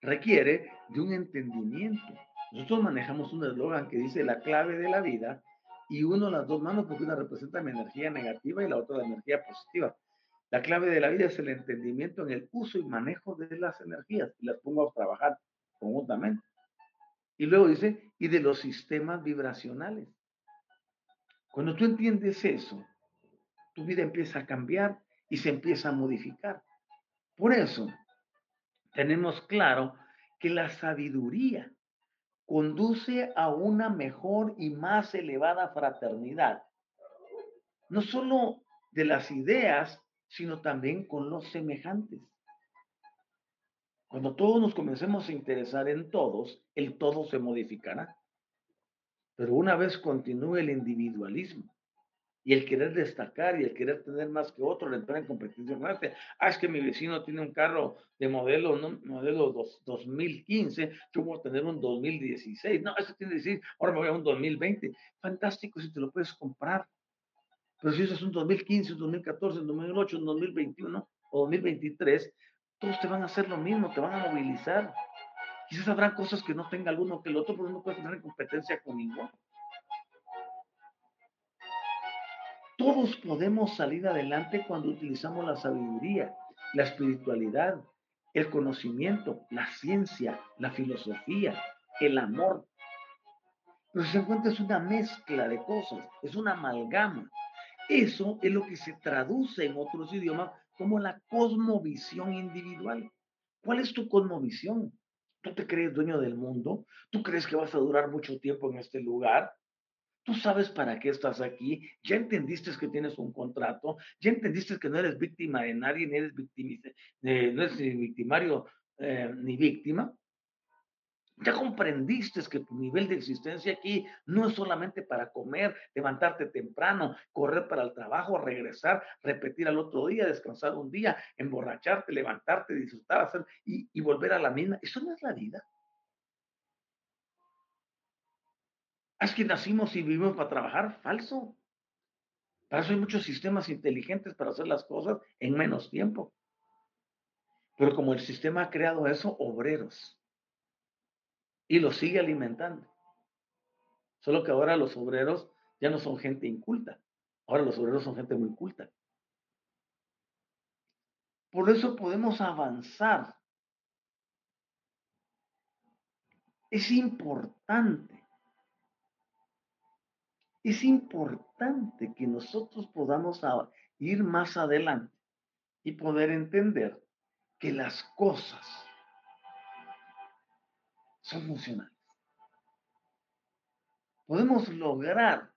requiere de un entendimiento. Nosotros manejamos un eslogan que dice la clave de la vida y uno las dos manos porque una representa mi energía negativa y la otra la energía positiva. La clave de la vida es el entendimiento en el uso y manejo de las energías y las pongo a trabajar conjuntamente. Y luego dice, y de los sistemas vibracionales. Cuando tú entiendes eso, tu vida empieza a cambiar y se empieza a modificar. Por eso, tenemos claro que la sabiduría conduce a una mejor y más elevada fraternidad, no solo de las ideas, sino también con los semejantes. Cuando todos nos comencemos a interesar en todos, el todo se modificará. Pero una vez continúe el individualismo, y el querer destacar y el querer tener más que otro, el entrar en competencia con este. Ah, es que mi vecino tiene un carro de modelo, ¿no? modelo 2015, yo voy a tener un 2016. No, eso tiene que decir, ahora me voy a un 2020. Fantástico si te lo puedes comprar. Pero si eso es un 2015, un 2014, un 2008, un 2021 o 2023, todos te van a hacer lo mismo, te van a movilizar. Quizás habrá cosas que no tenga alguno que el otro, pero no puedes tener en competencia con ninguno. Todos podemos salir adelante cuando utilizamos la sabiduría, la espiritualidad, el conocimiento, la ciencia, la filosofía, el amor. Pero se encuentra es una mezcla de cosas, es una amalgama. Eso es lo que se traduce en otros idiomas como la cosmovisión individual. ¿Cuál es tu cosmovisión? ¿Tú te crees dueño del mundo? ¿Tú crees que vas a durar mucho tiempo en este lugar? Tú sabes para qué estás aquí, ya entendiste que tienes un contrato, ya entendiste que no eres víctima de nadie, ni eres, eh, no eres ni victimario eh, ni víctima. Ya comprendiste que tu nivel de existencia aquí no es solamente para comer, levantarte temprano, correr para el trabajo, regresar, repetir al otro día, descansar un día, emborracharte, levantarte, disfrutar, hacer y, y volver a la misma. Eso no es la vida. Es que nacimos y vivimos para trabajar. Falso. Para eso hay muchos sistemas inteligentes para hacer las cosas en menos tiempo. Pero como el sistema ha creado eso, obreros. Y lo sigue alimentando. Solo que ahora los obreros ya no son gente inculta. Ahora los obreros son gente muy culta. Por eso podemos avanzar. Es importante es importante que nosotros podamos ir más adelante y poder entender que las cosas son funcionales. Podemos lograr,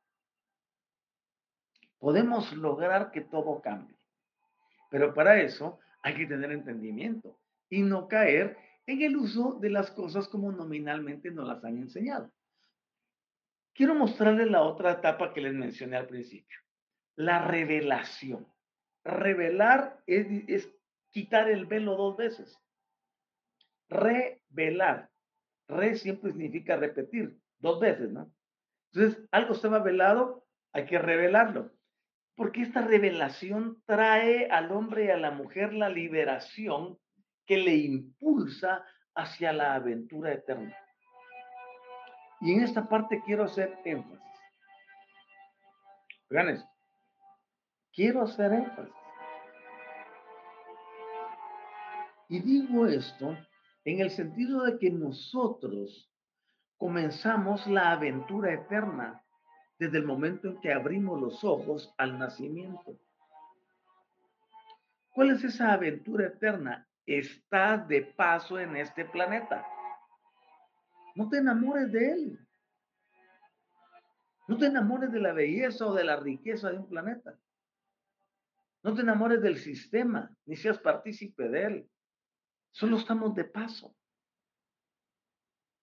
podemos lograr que todo cambie. Pero para eso hay que tener entendimiento y no caer en el uso de las cosas como nominalmente nos las han enseñado. Quiero mostrarles la otra etapa que les mencioné al principio, la revelación. Revelar es, quitar el velo dos veces. Revelar. Re siempre significa repetir, dos veces, ¿no? Entonces, algo estaba velado, hay que revelarlo. Porque esta revelación trae al hombre y a la mujer la liberación que le impulsa hacia la aventura eterna. Y en esta parte quiero hacer énfasis. Vean. Quiero hacer énfasis. Y digo esto en el sentido de que nosotros comenzamos la aventura eterna desde el momento en que abrimos los ojos al nacimiento. ¿Cuál es esa aventura eterna? Está de paso en este planeta. No te enamores de él. No te enamores de la belleza o de la riqueza de un planeta. No te enamores del sistema, ni seas partícipe de él. Solo estamos de paso.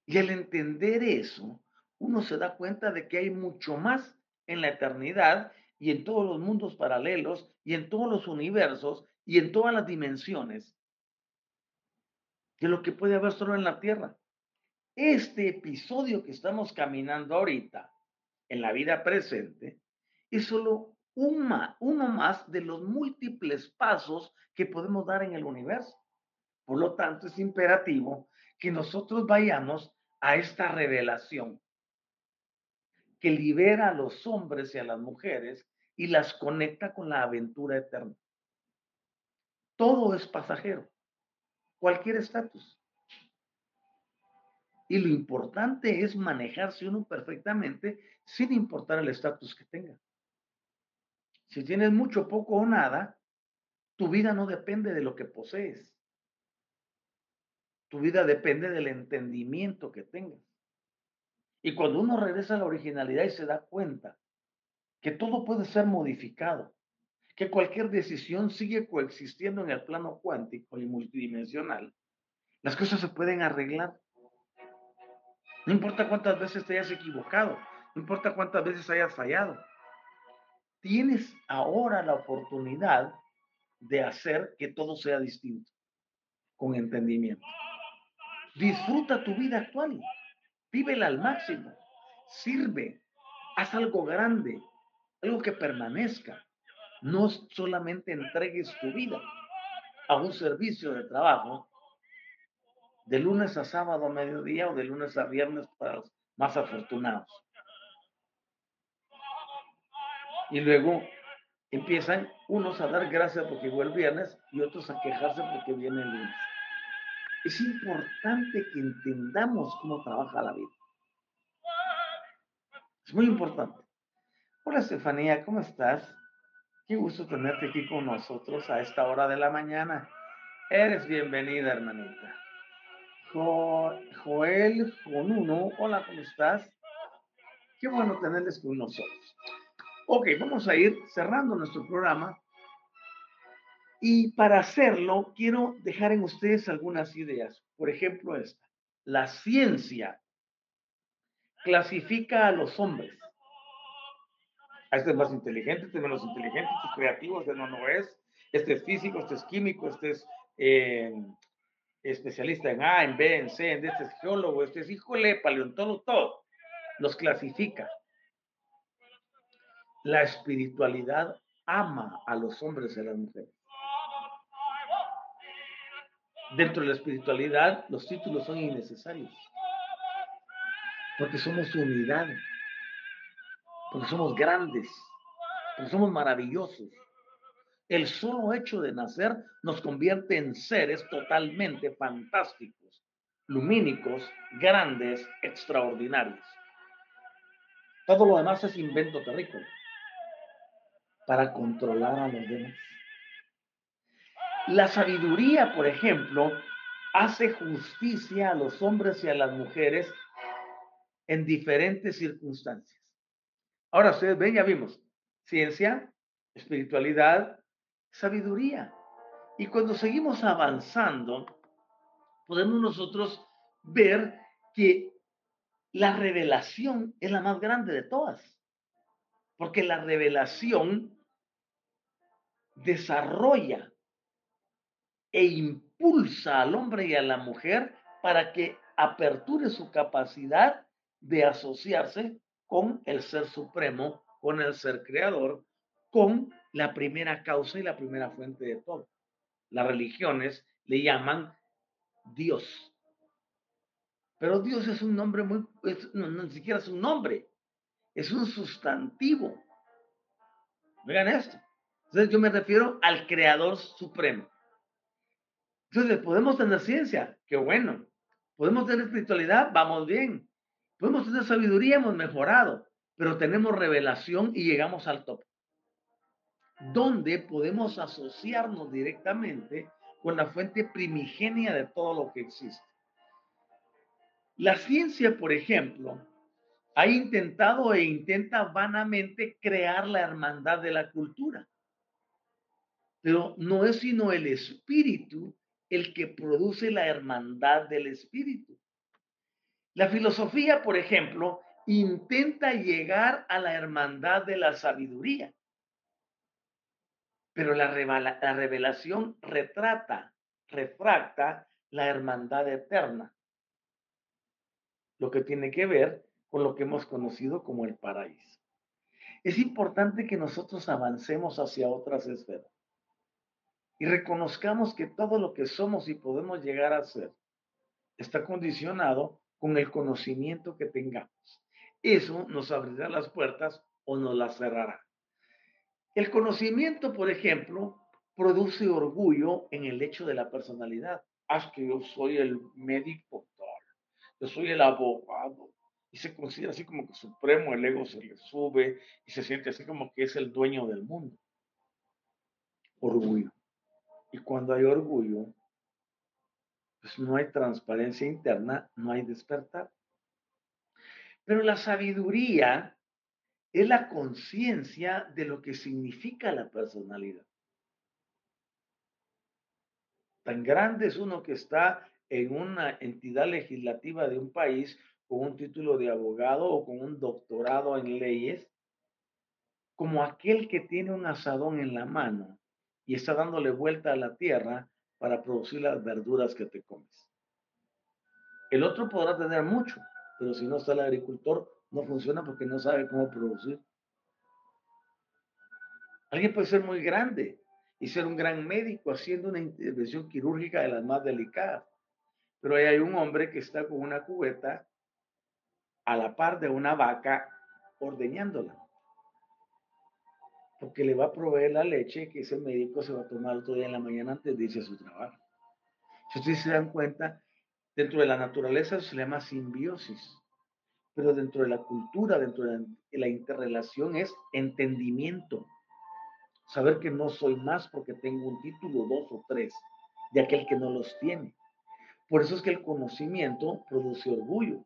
Y al entender eso, uno se da cuenta de que hay mucho más en la eternidad y en todos los mundos paralelos y en todos los universos y en todas las dimensiones de lo que puede haber solo en la Tierra. Este episodio que estamos caminando ahorita en la vida presente es solo uno más de los múltiples pasos que podemos dar en el universo. Por lo tanto, es imperativo que nosotros vayamos a esta revelación que libera a los hombres y a las mujeres y las conecta con la aventura eterna. Todo es pasajero, cualquier estatus. Y lo importante es manejarse uno perfectamente sin importar el estatus que tenga. Si tienes mucho, poco o nada, tu vida no depende de lo que posees. Tu vida depende del entendimiento que tengas. Y cuando uno regresa a la originalidad y se da cuenta que todo puede ser modificado, que cualquier decisión sigue coexistiendo en el plano cuántico y multidimensional, las cosas se pueden arreglar. No importa cuántas veces te hayas equivocado, no importa cuántas veces hayas fallado, tienes ahora la oportunidad de hacer que todo sea distinto, con entendimiento. Disfruta tu vida actual, vívela al máximo, sirve, haz algo grande, algo que permanezca. No solamente entregues tu vida a un servicio de trabajo de lunes a sábado a mediodía o de lunes a viernes para los más afortunados. Y luego empiezan unos a dar gracias porque llegó el viernes y otros a quejarse porque viene el lunes. Es importante que entendamos cómo trabaja la vida. Es muy importante. Hola Estefanía, ¿cómo estás? Qué gusto tenerte aquí con nosotros a esta hora de la mañana. Eres bienvenida, hermanita. Joel Jonuno, hola, ¿cómo estás? Qué bueno tenerles con nosotros. Ok, vamos a ir cerrando nuestro programa. Y para hacerlo, quiero dejar en ustedes algunas ideas. Por ejemplo, esta. La ciencia clasifica a los hombres. Este es más inteligente, este es menos inteligente, este es creativo, este no, no es. Este es físico, este es químico, este es eh, especialista en A, en B, en C, en D, este es geólogo, este es híjole, paleontólogo. Los clasifica. La espiritualidad ama a los hombres y a las mujeres. Dentro de la espiritualidad, los títulos son innecesarios. Porque somos unidad. Porque somos grandes. Porque somos maravillosos. El solo hecho de nacer nos convierte en seres totalmente fantásticos, lumínicos, grandes, extraordinarios. Todo lo demás es invento terrícola para controlar a los demás. La sabiduría, por ejemplo, hace justicia a los hombres y a las mujeres en diferentes circunstancias. Ahora ustedes ven, ya vimos, ciencia, espiritualidad, sabiduría. Y cuando seguimos avanzando, podemos nosotros ver que la revelación es la más grande de todas. Porque la revelación desarrolla e impulsa al hombre y a la mujer para que aperture su capacidad de asociarse con el ser supremo, con el ser creador, con la primera causa y la primera fuente de todo. Las religiones le llaman Dios. Pero Dios es un nombre muy, no, ni siquiera es un nombre, es un sustantivo. Vean esto. Entonces yo me refiero al creador supremo. Entonces, podemos tener ciencia, qué bueno. Podemos tener espiritualidad, vamos bien. Podemos tener sabiduría, hemos mejorado, pero tenemos revelación y llegamos al top. Donde podemos asociarnos directamente con la fuente primigenia de todo lo que existe. La ciencia, por ejemplo, ha intentado e intenta vanamente crear la hermandad de la cultura. Pero no es sino el espíritu el que produce la hermandad del espíritu. La filosofía, por ejemplo, intenta llegar a la hermandad de la sabiduría. Pero la, revelación retrata, refracta la hermandad eterna. Lo que tiene que ver con lo que hemos conocido como el paraíso. Es importante que nosotros avancemos hacia otras esferas y reconozcamos que todo lo que somos y podemos llegar a ser está condicionado con el conocimiento que tengamos. Eso nos abrirá las puertas o nos las cerrará. El conocimiento, por ejemplo, produce orgullo en el hecho de la personalidad. Haz que yo soy el médico, yo soy el abogado, y se considera así como que supremo, el ego se le sube y se siente así como que es el dueño del mundo. Orgullo. Y cuando hay orgullo, pues no hay transparencia interna, no hay despertar. Pero la sabiduría es la conciencia de lo que significa la personalidad. Tan grande es uno que está en una entidad legislativa de un país con un título de abogado o con un doctorado en leyes, como aquel que tiene un asadón en la mano y está dándole vuelta a la tierra para producir las verduras que te comes. El otro podrá tener mucho, pero si no está el agricultor, no funciona porque no sabe cómo producir. Alguien puede ser muy grande y ser un gran médico haciendo una intervención quirúrgica de las más delicadas, pero ahí hay un hombre que está con una cubeta a la par de una vaca ordeñándola. Porque le va a proveer la leche que ese médico se va a tomar otro día en la mañana antes de irse a su trabajo. Si ustedes se dan cuenta, dentro de la naturaleza se llama simbiosis, pero dentro de la cultura, dentro de la interrelación es entendimiento. Saber que no soy más porque tengo un título, dos o tres, de aquel que no los tiene. Por eso es que el conocimiento produce orgullo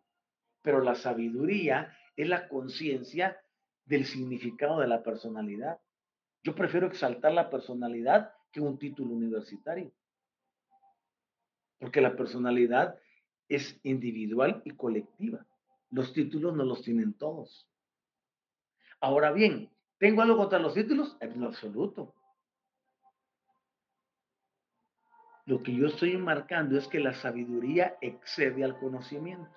pero la sabiduría es la conciencia del significado de la personalidad. Yo prefiero exaltar la personalidad que un título universitario, porque la personalidad es individual y colectiva. Los títulos no los tienen todos. Ahora bien, ¿tengo algo contra los títulos? En lo absoluto. Lo que yo estoy marcando es que la sabiduría excede al conocimiento.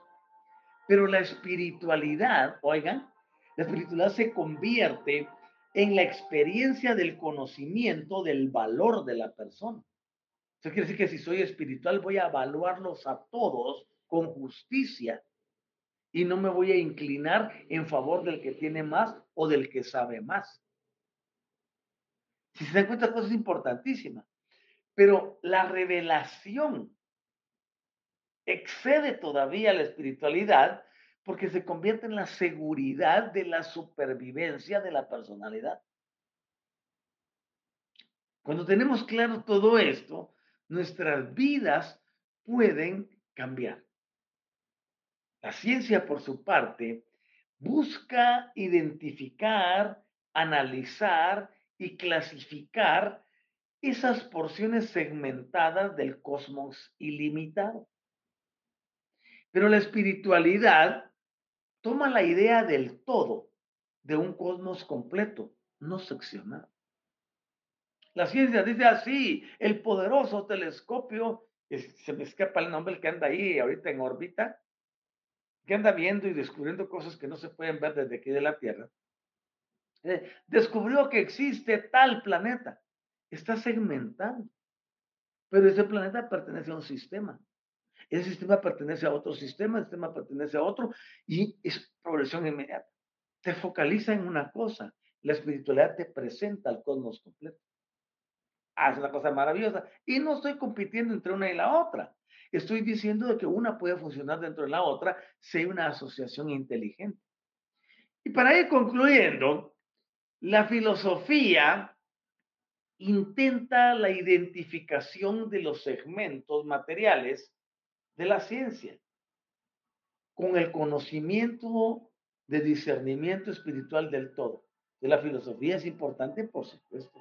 Pero la espiritualidad, oigan, la espiritualidad se convierte en la experiencia del conocimiento del valor de la persona. Eso quiere decir que si soy espiritual voy a evaluarlos a todos con justicia y no me voy a inclinar en favor del que tiene más o del que sabe más. Si se dan cuenta, cosas importantísimas. Pero la revelación excede todavía la espiritualidad porque se convierte en la seguridad de la supervivencia de la personalidad. Cuando tenemos claro todo esto, nuestras vidas pueden cambiar. La ciencia, por su parte, busca identificar, analizar y clasificar esas porciones segmentadas del cosmos ilimitado. Pero la espiritualidad toma la idea del todo, de un cosmos completo, no seccionado. La ciencia dice así, el poderoso telescopio, se me escapa el nombre, que anda ahí ahorita en órbita, que anda viendo y descubriendo cosas que no se pueden ver desde aquí de la Tierra, eh, descubrió que existe tal planeta. Está segmentado, pero ese planeta pertenece a un sistema. Ese sistema pertenece a otro sistema, el sistema pertenece a otro y es progresión inmediata. Te focaliza en una cosa. La espiritualidad te presenta al cosmos completo. Ah, es una cosa maravillosa. Y no estoy compitiendo entre una y la otra. Estoy diciendo de que una puede funcionar dentro de la otra si hay una asociación inteligente. Y para ir concluyendo, la filosofía intenta la identificación de los segmentos materiales de la ciencia con el conocimiento de discernimiento espiritual del todo. De la filosofía es importante, por supuesto.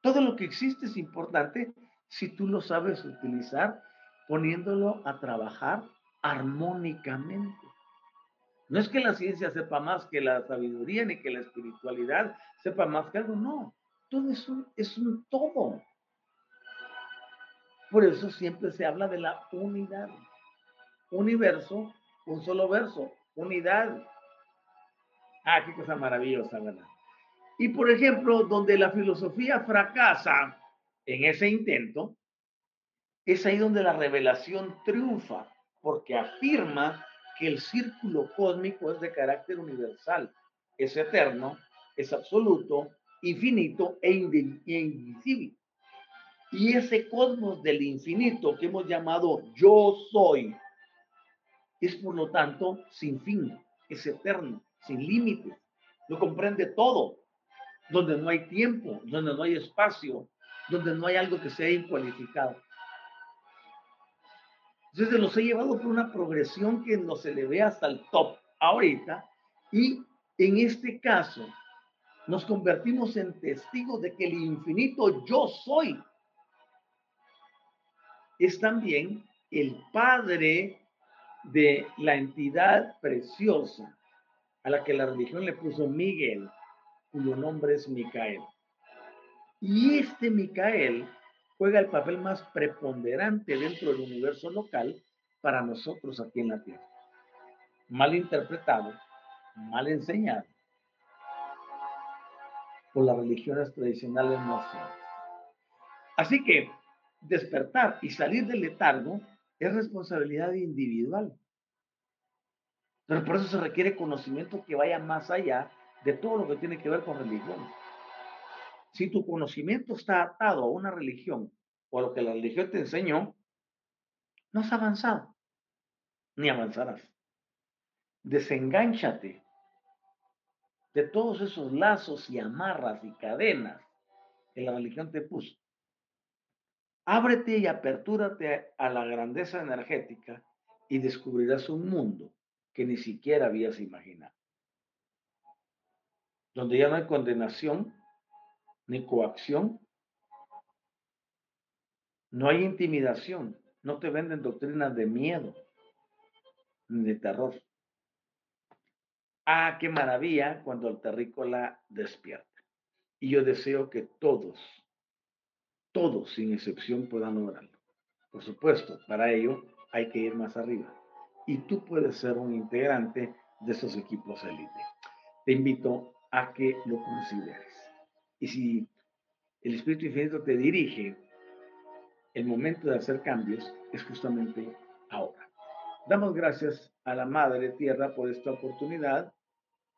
Todo lo que existe es importante si tú lo sabes utilizar poniéndolo a trabajar armónicamente. No es que la ciencia sepa más que la sabiduría ni que la espiritualidad sepa más que algo, no. Todo es un, es un todo. Por eso siempre se habla de la unidad. Universo, un solo verso, unidad. Ah, qué cosa maravillosa, ¿verdad? Y por ejemplo, donde la filosofía fracasa en ese intento, es ahí donde la revelación triunfa, porque afirma que el círculo cósmico es de carácter universal, es eterno, es absoluto, infinito e, e invisible. Y ese cosmos del infinito que hemos llamado yo soy, es por lo tanto sin fin, es eterno, sin límites, lo comprende todo, donde no hay tiempo, donde no hay espacio, donde no hay algo que sea incualificado. Entonces los he llevado por una progresión que nos eleve hasta el top ahorita y en este caso nos convertimos en testigos de que el infinito yo soy es también el padre de la entidad preciosa a la que la religión le puso Miguel, cuyo nombre es Micael. Y este Micael juega el papel más preponderante dentro del universo local para nosotros aquí en la Tierra. Mal interpretado, mal enseñado por las religiones tradicionales no Así que despertar y salir del letargo es responsabilidad individual. Pero por eso se requiere conocimiento que vaya más allá de todo lo que tiene que ver con religión. Si tu conocimiento está atado a una religión o a lo que la religión te enseñó, no has avanzado, ni avanzarás. Desengánchate de todos esos lazos y amarras y cadenas que la religión te puso. Ábrete y apertúrate a la grandeza energética y descubrirás un mundo que ni siquiera habías imaginado. Donde ya no hay condenación, ni coacción. No hay intimidación. No te venden doctrinas de miedo ni de terror. Ah, qué maravilla cuando el terrícola despierta. Y yo deseo que todos, todos sin excepción puedan lograrlo. Por supuesto, para ello hay que ir más arriba. Y tú puedes ser un integrante de esos equipos élite. Te invito a que lo consideres. Y si el Espíritu Infinito te dirige, el momento de hacer cambios es justamente ahora. Damos gracias a la Madre Tierra por esta oportunidad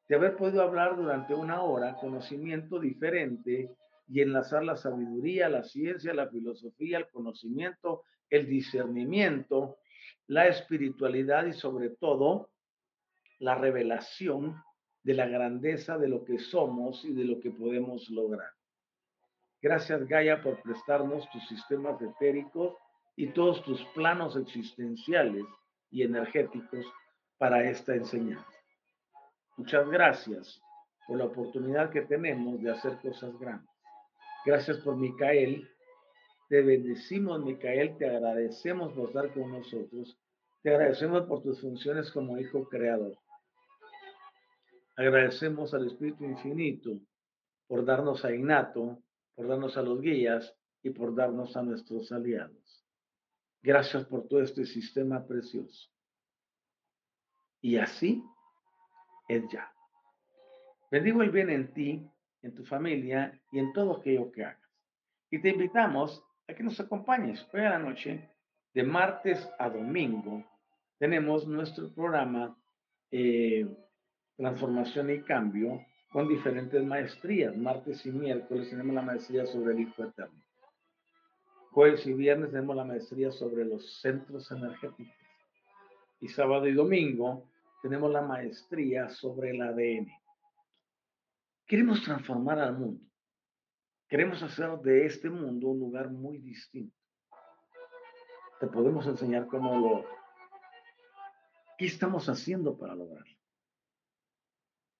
de haber podido hablar durante una hora conocimiento diferente y enlazar la sabiduría, la ciencia, la filosofía, el conocimiento, el discernimiento, la espiritualidad y sobre todo la revelación de la grandeza de lo que somos y de lo que podemos lograr. Gracias Gaia por prestarnos tus sistemas etéricos y todos tus planos existenciales y energéticos para esta enseñanza. Muchas gracias por la oportunidad que tenemos de hacer cosas grandes. Gracias por Micael. Te bendecimos, Micael. Te agradecemos por estar con nosotros. Te agradecemos por tus funciones como hijo creador. Agradecemos al Espíritu Infinito por darnos a Innato, por darnos a los guías y por darnos a nuestros aliados. Gracias por todo este sistema precioso. Y así es ya. Bendigo el bien en ti, en tu familia y en todo aquello que hagas. Y te invitamos a que nos acompañes hoy a la noche, de martes a domingo. Tenemos nuestro programa eh, transformación y cambio con diferentes maestrías. Martes y miércoles tenemos la maestría sobre el Hijo Eterno. Jueves y viernes tenemos la maestría sobre los centros energéticos. Y sábado y domingo tenemos la maestría sobre el ADN. Queremos transformar al mundo. Queremos hacer de este mundo un lugar muy distinto. Te podemos enseñar cómo lo... ¿Qué estamos haciendo para lograrlo?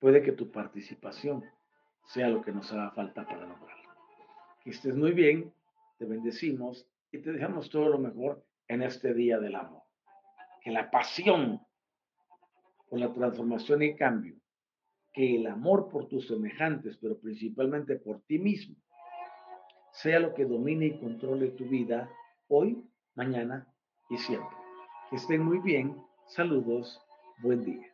Puede que tu participación sea lo que nos haga falta para lograrlo. Que estés muy bien, te bendecimos y te dejamos todo lo mejor en este día del amor. Que la pasión por la transformación y cambio, que el amor por tus semejantes, pero principalmente por ti mismo, sea lo que domine y controle tu vida hoy, mañana y siempre. Que estén muy bien. Saludos. Buen día.